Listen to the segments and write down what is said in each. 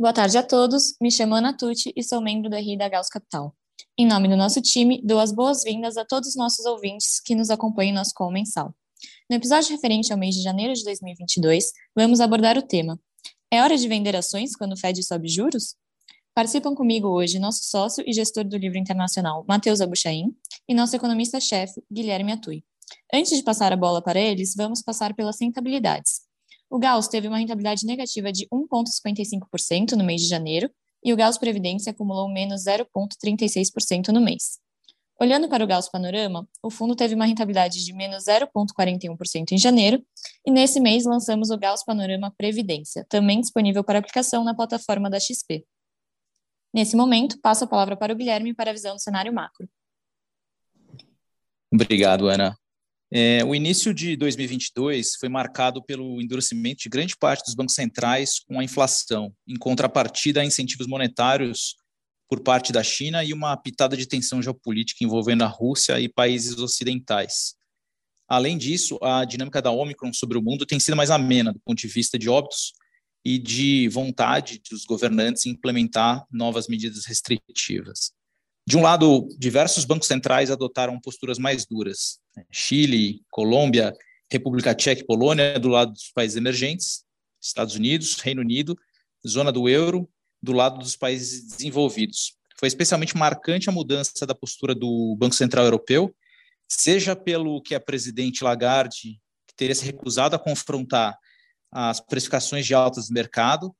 Boa tarde a todos, me chamo Ana Tucci e sou membro do RI da Gauss Capital. Em nome do nosso time, dou as boas-vindas a todos os nossos ouvintes que nos acompanham em nosso call mensal. No episódio referente ao mês de janeiro de 2022, vamos abordar o tema É hora de vender ações quando o Fed sobe juros? Participam comigo hoje nosso sócio e gestor do livro internacional, Matheus Abuchain, e nosso economista-chefe, Guilherme Atui. Antes de passar a bola para eles, vamos passar pelas rentabilidades. O Gauss teve uma rentabilidade negativa de 1,55% no mês de janeiro e o Gauss Previdência acumulou menos 0,36% no mês. Olhando para o Gauss Panorama, o fundo teve uma rentabilidade de menos 0,41% em janeiro e nesse mês lançamos o Gauss Panorama Previdência, também disponível para aplicação na plataforma da XP. Nesse momento, passo a palavra para o Guilherme para a visão do cenário macro. Obrigado, Ana. É, o início de 2022 foi marcado pelo endurecimento de grande parte dos bancos centrais com a inflação, em contrapartida a incentivos monetários por parte da China e uma pitada de tensão geopolítica envolvendo a Rússia e países ocidentais. Além disso, a dinâmica da Omicron sobre o mundo tem sido mais amena do ponto de vista de óbitos e de vontade dos governantes em implementar novas medidas restritivas. De um lado, diversos bancos centrais adotaram posturas mais duras. Chile, Colômbia, República Tcheca e Polônia, do lado dos países emergentes, Estados Unidos, Reino Unido, zona do euro, do lado dos países desenvolvidos. Foi especialmente marcante a mudança da postura do Banco Central Europeu, seja pelo que a presidente Lagarde teria se recusado a confrontar as precificações de altas do mercado,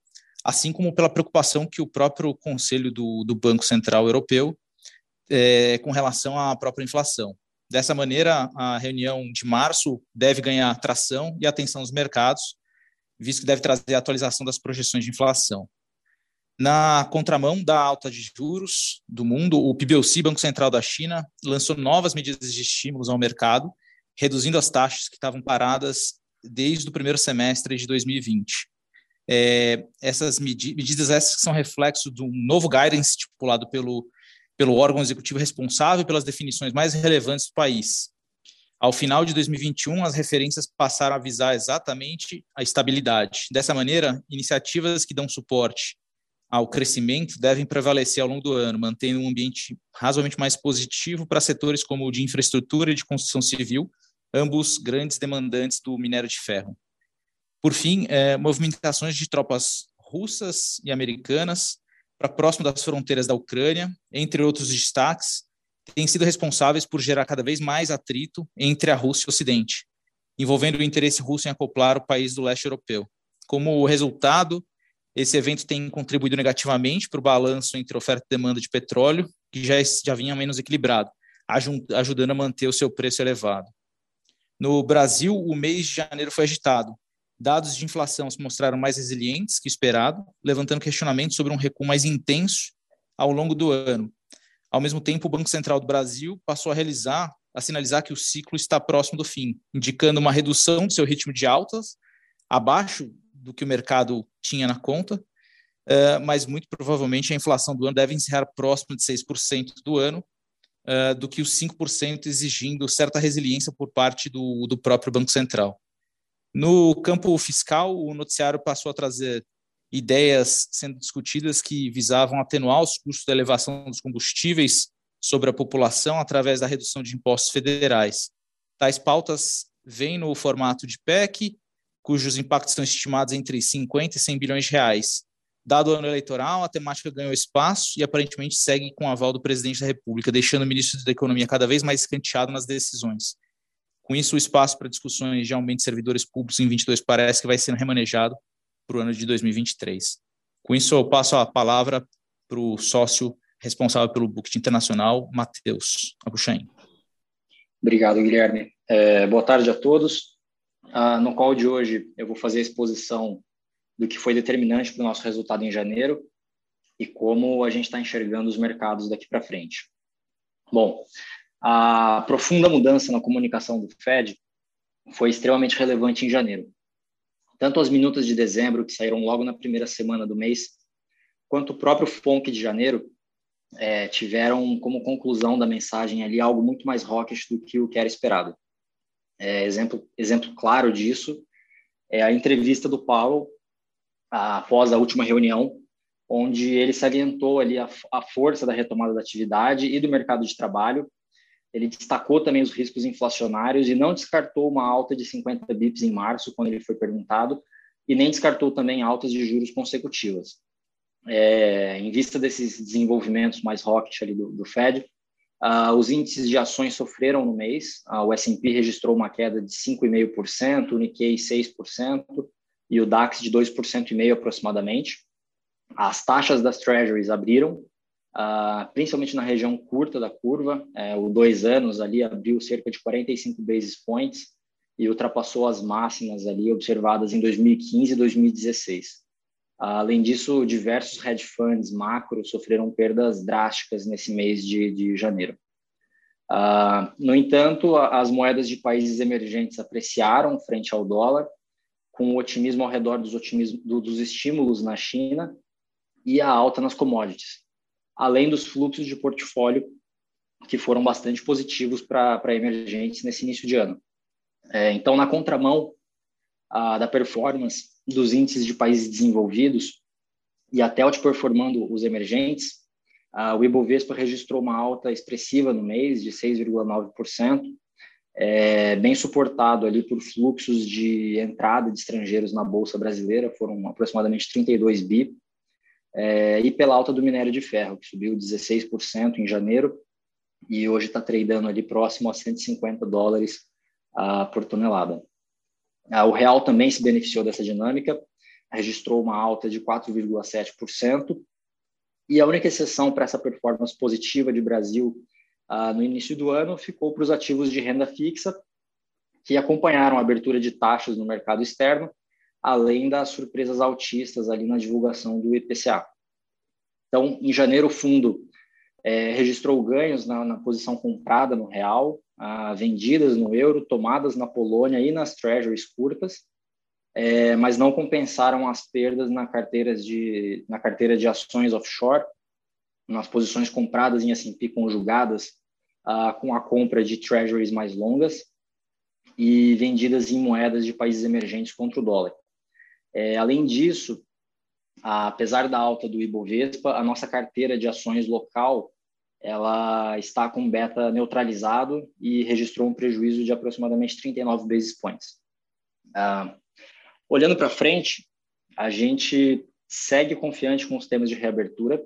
assim como pela preocupação que o próprio Conselho do, do Banco Central Europeu é, com relação à própria inflação. Dessa maneira, a reunião de março deve ganhar tração e atenção dos mercados, visto que deve trazer a atualização das projeções de inflação. Na contramão da alta de juros do mundo, o PBOC, Banco Central da China, lançou novas medidas de estímulos ao mercado, reduzindo as taxas que estavam paradas desde o primeiro semestre de 2020. É, essas medi medidas essas são reflexo de um novo guidance estipulado pelo pelo órgão executivo responsável pelas definições mais relevantes do país. Ao final de 2021, as referências passaram a visar exatamente a estabilidade. Dessa maneira, iniciativas que dão suporte ao crescimento devem prevalecer ao longo do ano, mantendo um ambiente razoavelmente mais positivo para setores como o de infraestrutura e de construção civil, ambos grandes demandantes do minério de ferro. Por fim, eh, movimentações de tropas russas e americanas para próximo das fronteiras da Ucrânia, entre outros destaques, têm sido responsáveis por gerar cada vez mais atrito entre a Rússia e o Ocidente, envolvendo o interesse russo em acoplar o país do leste europeu. Como resultado, esse evento tem contribuído negativamente para o balanço entre oferta e demanda de petróleo, que já, já vinha menos equilibrado, ajudando a manter o seu preço elevado. No Brasil, o mês de janeiro foi agitado, dados de inflação se mostraram mais resilientes que esperado, levantando questionamentos sobre um recuo mais intenso ao longo do ano. Ao mesmo tempo, o Banco Central do Brasil passou a realizar, a sinalizar que o ciclo está próximo do fim, indicando uma redução do seu ritmo de altas, abaixo do que o mercado tinha na conta, eh, mas muito provavelmente a inflação do ano deve encerrar próximo de 6% do ano, eh, do que os 5% exigindo certa resiliência por parte do, do próprio Banco Central. No campo fiscal, o noticiário passou a trazer ideias sendo discutidas que visavam atenuar os custos da elevação dos combustíveis sobre a população através da redução de impostos federais. Tais pautas vêm no formato de PEC, cujos impactos são estimados entre 50 e 100 bilhões de reais. Dado o ano eleitoral, a temática ganhou espaço e aparentemente segue com o aval do presidente da República, deixando o ministro da Economia cada vez mais escanteado nas decisões. Com isso, o espaço para discussões de aumento de servidores públicos em 22 parece que vai sendo remanejado para o ano de 2023. Com isso, eu passo a palavra para o sócio responsável pelo Booked Internacional, Matheus Abuchain. Obrigado, Guilherme. É, boa tarde a todos. Ah, no call de hoje, eu vou fazer a exposição do que foi determinante para o nosso resultado em janeiro e como a gente está enxergando os mercados daqui para frente. Bom, a profunda mudança na comunicação do Fed foi extremamente relevante em janeiro. Tanto as minutas de dezembro, que saíram logo na primeira semana do mês, quanto o próprio FONC de janeiro, é, tiveram como conclusão da mensagem ali algo muito mais hawkish do que o que era esperado. É, exemplo, exemplo claro disso é a entrevista do Powell após a última reunião, onde ele salientou ali a, a força da retomada da atividade e do mercado de trabalho. Ele destacou também os riscos inflacionários e não descartou uma alta de 50 bips em março, quando ele foi perguntado, e nem descartou também altas de juros consecutivas. É, em vista desses desenvolvimentos mais rocket ali do, do Fed, uh, os índices de ações sofreram no mês. Uh, o S&P registrou uma queda de 5,5%, o Nikkei 6% e o DAX de 2,5% aproximadamente. As taxas das Treasuries abriram, uh, principalmente na região curta da curva. É, o dois anos ali abriu cerca de 45 basis points e ultrapassou as máximas ali observadas em 2015 e 2016. Além disso, diversos hedge funds macro sofreram perdas drásticas nesse mês de, de janeiro. Uh, no entanto, as moedas de países emergentes apreciaram frente ao dólar, com otimismo ao redor dos, otimismo, dos estímulos na China e a alta nas commodities, além dos fluxos de portfólio que foram bastante positivos para emergentes nesse início de ano. É, então, na contramão uh, da performance dos índices de países desenvolvidos e até outperformando os emergentes, uh, o Ibovespa registrou uma alta expressiva no mês de 6,9%, é, bem suportado ali por fluxos de entrada de estrangeiros na bolsa brasileira, foram aproximadamente 32 bi, é, e pela alta do minério de ferro, que subiu 16% em janeiro e hoje está tradando ali próximo a 150 dólares uh, por tonelada. Uh, o real também se beneficiou dessa dinâmica, registrou uma alta de 4,7%, e a única exceção para essa performance positiva de Brasil uh, no início do ano ficou para os ativos de renda fixa, que acompanharam a abertura de taxas no mercado externo, além das surpresas altistas ali na divulgação do IPCA. Então, em janeiro, o fundo é, registrou ganhos na, na, posição comprada no real, ah, vendidas no euro, tomadas na Polônia e nas treasuries curtas, é, mas não compensaram as perdas na, de, na carteira de ações offshore, nas posições compradas em S&P conjugadas ah, com a compra de treasuries mais longas e vendidas em moedas de países emergentes contra o dólar. É, além disso, apesar da alta do Ibovespa, a nossa carteira de ações local ela está com beta neutralizado e registrou um prejuízo de aproximadamente 39 basis points. Uh, olhando para frente, a gente segue confiante com os temas de reabertura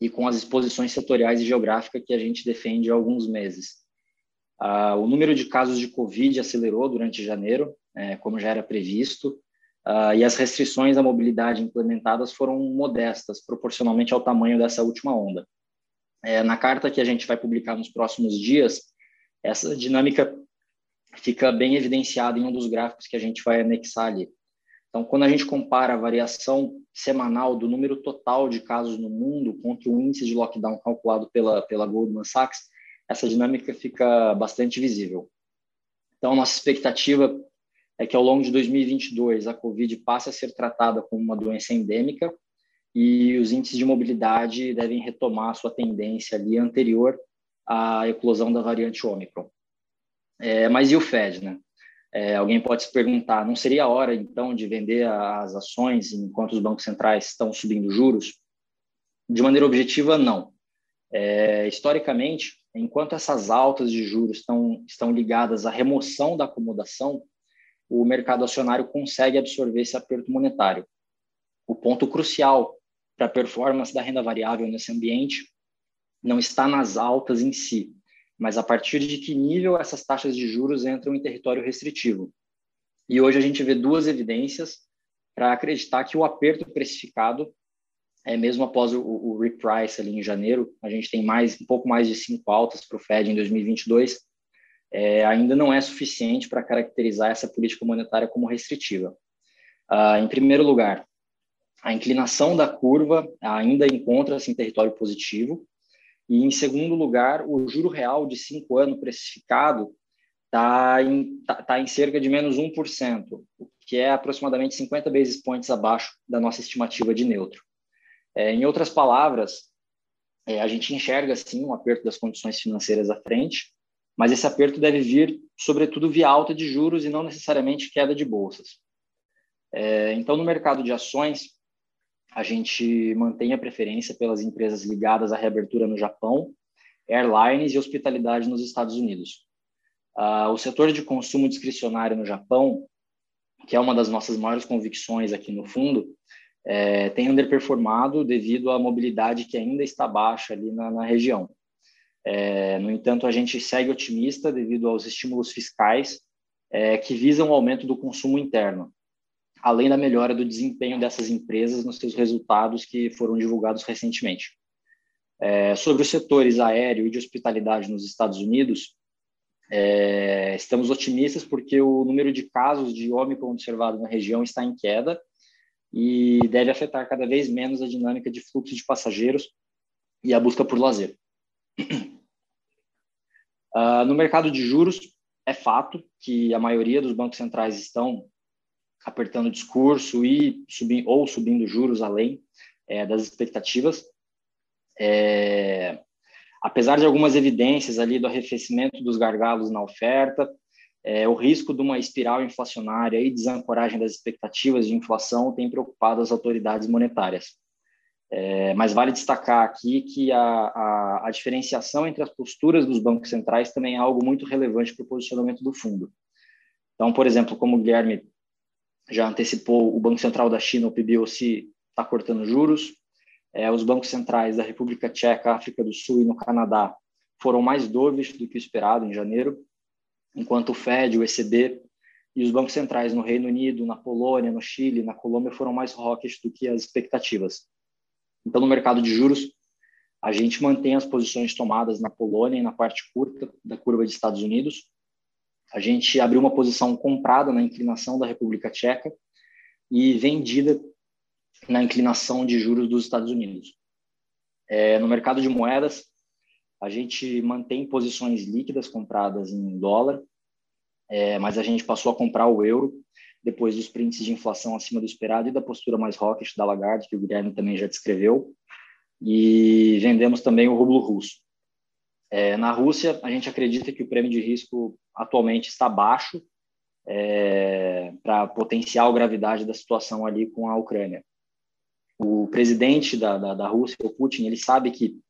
e com as exposições setoriais e geográficas que a gente defende há alguns meses. Uh, o número de casos de Covid acelerou durante janeiro, é, como já era previsto, uh, e as restrições à mobilidade implementadas foram modestas, proporcionalmente ao tamanho dessa última onda. É, na carta que a gente vai publicar nos próximos dias, essa dinâmica fica bem evidenciada em um dos gráficos que a gente vai anexar ali. Então, quando a gente compara a variação semanal do número total de casos no mundo contra o índice de lockdown calculado pela, pela Goldman Sachs, essa dinâmica fica bastante visível. Então, nossa expectativa é que ao longo de 2022 a Covid passe a ser tratada como uma doença endêmica e os índices de mobilidade devem retomar sua tendência ali anterior à eclosão da variante Ômicron. É, mas e o Fed, né? É, alguém pode se perguntar, não seria a hora então de vender as ações enquanto os bancos centrais estão subindo juros? De maneira objetiva, não. É, historicamente, enquanto essas altas de juros estão, estão ligadas à remoção da acomodação, o mercado acionário consegue absorver esse aperto monetário. O ponto crucial para a performance da renda variável nesse ambiente não está nas altas em si, mas a partir de que nível essas taxas de juros entram em território restritivo. E hoje a gente vê duas evidências para acreditar que o aperto precificado, é mesmo após o, o reprice ali em janeiro, a gente tem mais um pouco mais de cinco altas para o Fed em 2022, é, ainda não é suficiente para caracterizar essa política monetária como restritiva. Uh, em primeiro lugar, a inclinação da curva ainda encontra-se em território positivo. E, em segundo lugar, o juro real de cinco anos precificado está em, tá, tá em cerca de menos 1%, o que é aproximadamente 50 basis points abaixo da nossa estimativa de neutro. É, em outras palavras, é, a gente enxerga, sim, um aperto das condições financeiras à frente, mas esse aperto deve vir, sobretudo, via alta de juros e não necessariamente queda de bolsas. É, então, no mercado de ações, a gente mantém a preferência pelas empresas ligadas à reabertura no Japão, airlines e hospitalidade nos Estados Unidos. Uh, o setor de consumo discricionário no Japão, que é uma das nossas maiores convicções aqui no fundo, é, tem underperformado devido à mobilidade que ainda está baixa ali na, na região. É, no entanto, a gente segue otimista devido aos estímulos fiscais é, que visam o aumento do consumo interno, além da melhora do desempenho dessas empresas nos seus resultados que foram divulgados recentemente. É, sobre os setores aéreo e de hospitalidade nos Estados Unidos, é, estamos otimistas porque o número de casos de Ômicron observado na região está em queda e deve afetar cada vez menos a dinâmica de fluxo de passageiros e a busca por lazer. Uh, no mercado de juros, é fato que a maioria dos bancos centrais estão apertando o discurso e ou subindo juros além é, das expectativas. É, apesar de algumas evidências ali do arrefecimento dos gargalos na oferta, é, o risco de uma espiral inflacionária e desancoragem das expectativas de inflação tem preocupado as autoridades monetárias. É, mas vale destacar aqui que a, a, a, diferenciação entre as posturas dos bancos centrais também é algo muito relevante para o posicionamento do fundo. Então, por exemplo, como o Guilherme já antecipou, o Banco Central da China, o PBOC, está cortando juros. É, os bancos centrais da República Tcheca, África do Sul e no Canadá foram mais dovish do que o esperado em janeiro enquanto o Fed, o ECB e os bancos centrais no Reino Unido, na Polônia, no Chile, na Colômbia foram mais hawkish do que as expectativas. Então, no mercado de juros, a gente mantém as posições tomadas na Polônia e na parte curta da curva de Estados Unidos. A gente abriu uma posição comprada na inclinação da República Tcheca e vendida na inclinação de juros dos Estados Unidos. É, no mercado de moedas, a gente mantém posições líquidas compradas em dólar, é, mas a gente passou a comprar o euro depois dos prints de inflação acima do esperado e da postura mais hawkish da Lagarde, que o Guilherme também já descreveu, e vendemos também o rublo russo. É, na Rússia, a gente acredita que o prêmio de risco atualmente está baixo é, para potencial gravidade da situação ali com a Ucrânia. O presidente da, da, da Rússia, o Putin, ele sabe que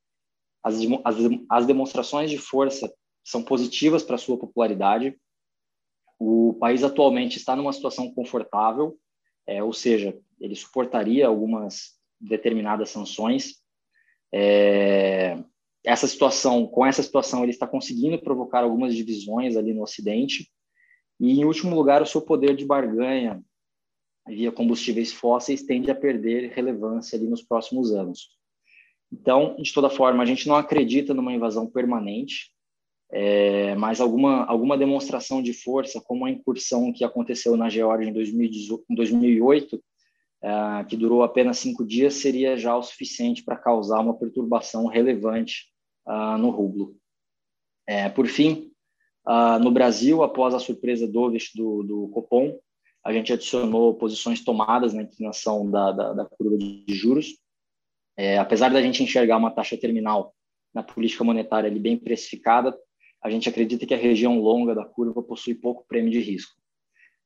as, as, as demonstrações de força são positivas para sua popularidade. O país atualmente está numa situação confortável, é, ou seja, ele suportaria algumas determinadas sanções. É, essa situação, com essa situação, ele está conseguindo provocar algumas divisões ali no Ocidente. E, em último lugar, o seu poder de barganha via combustíveis fósseis tende a perder relevância ali nos próximos anos. Então, de toda forma, a gente não acredita numa invasão permanente, é, mas alguma, alguma demonstração de força, como a incursão que aconteceu na Geórgia em, 2008, é, que durou apenas cinco dias, seria já o suficiente para causar uma perturbação relevante uh, no rublo. É, por fim, uh, no Brasil, após a surpresa do, do Copom, a gente adicionou posições tomadas na inclinação da, da, da curva de juros, é, apesar da gente enxergar uma taxa terminal na política monetária ali bem precificada, a gente acredita que a região longa da curva possui pouco prêmio de risco.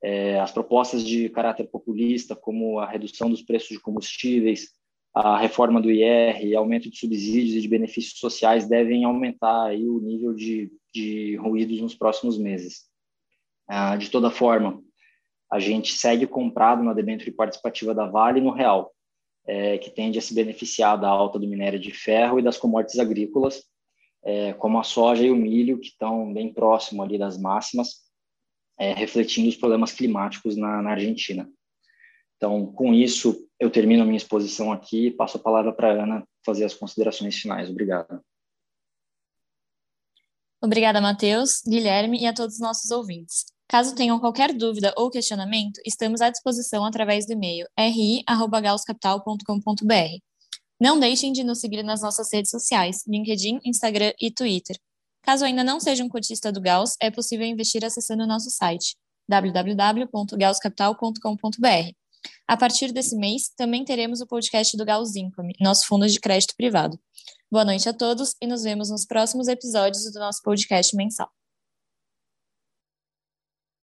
É, as propostas de caráter populista, como a redução dos preços de combustíveis, a reforma do IR, aumento de subsídios e de benefícios sociais devem aumentar aí o nível de, de ruídos nos próximos meses. Ah, de toda forma, a gente segue comprado na debênture participativa da Vale no real, é, que tende a se beneficiar da alta do minério de ferro e das commodities agrícolas, é, como a soja e o milho, que estão bem próximo ali das máximas, é, refletindo os problemas climáticos na, na, Argentina. Então, com isso, eu termino a minha exposição aqui e passo a palavra para a Ana fazer as considerações finais. Obrigado. Obrigada, Matheus, Guilherme e a todos os nossos ouvintes. Caso tenham qualquer dúvida ou questionamento, estamos à disposição através do e-mail ri@gauscapital.com.br. Não deixem de nos seguir nas nossas redes sociais, LinkedIn, Instagram e Twitter. Caso ainda não seja um cotista do Gauss, é possível investir acessando o nosso site www.gausscapital.com.br. A partir desse mês, também teremos o podcast do Gauss Income, nosso fundo de crédito privado. Boa noite a todos e nos vemos nos próximos episódios do nosso podcast mensal.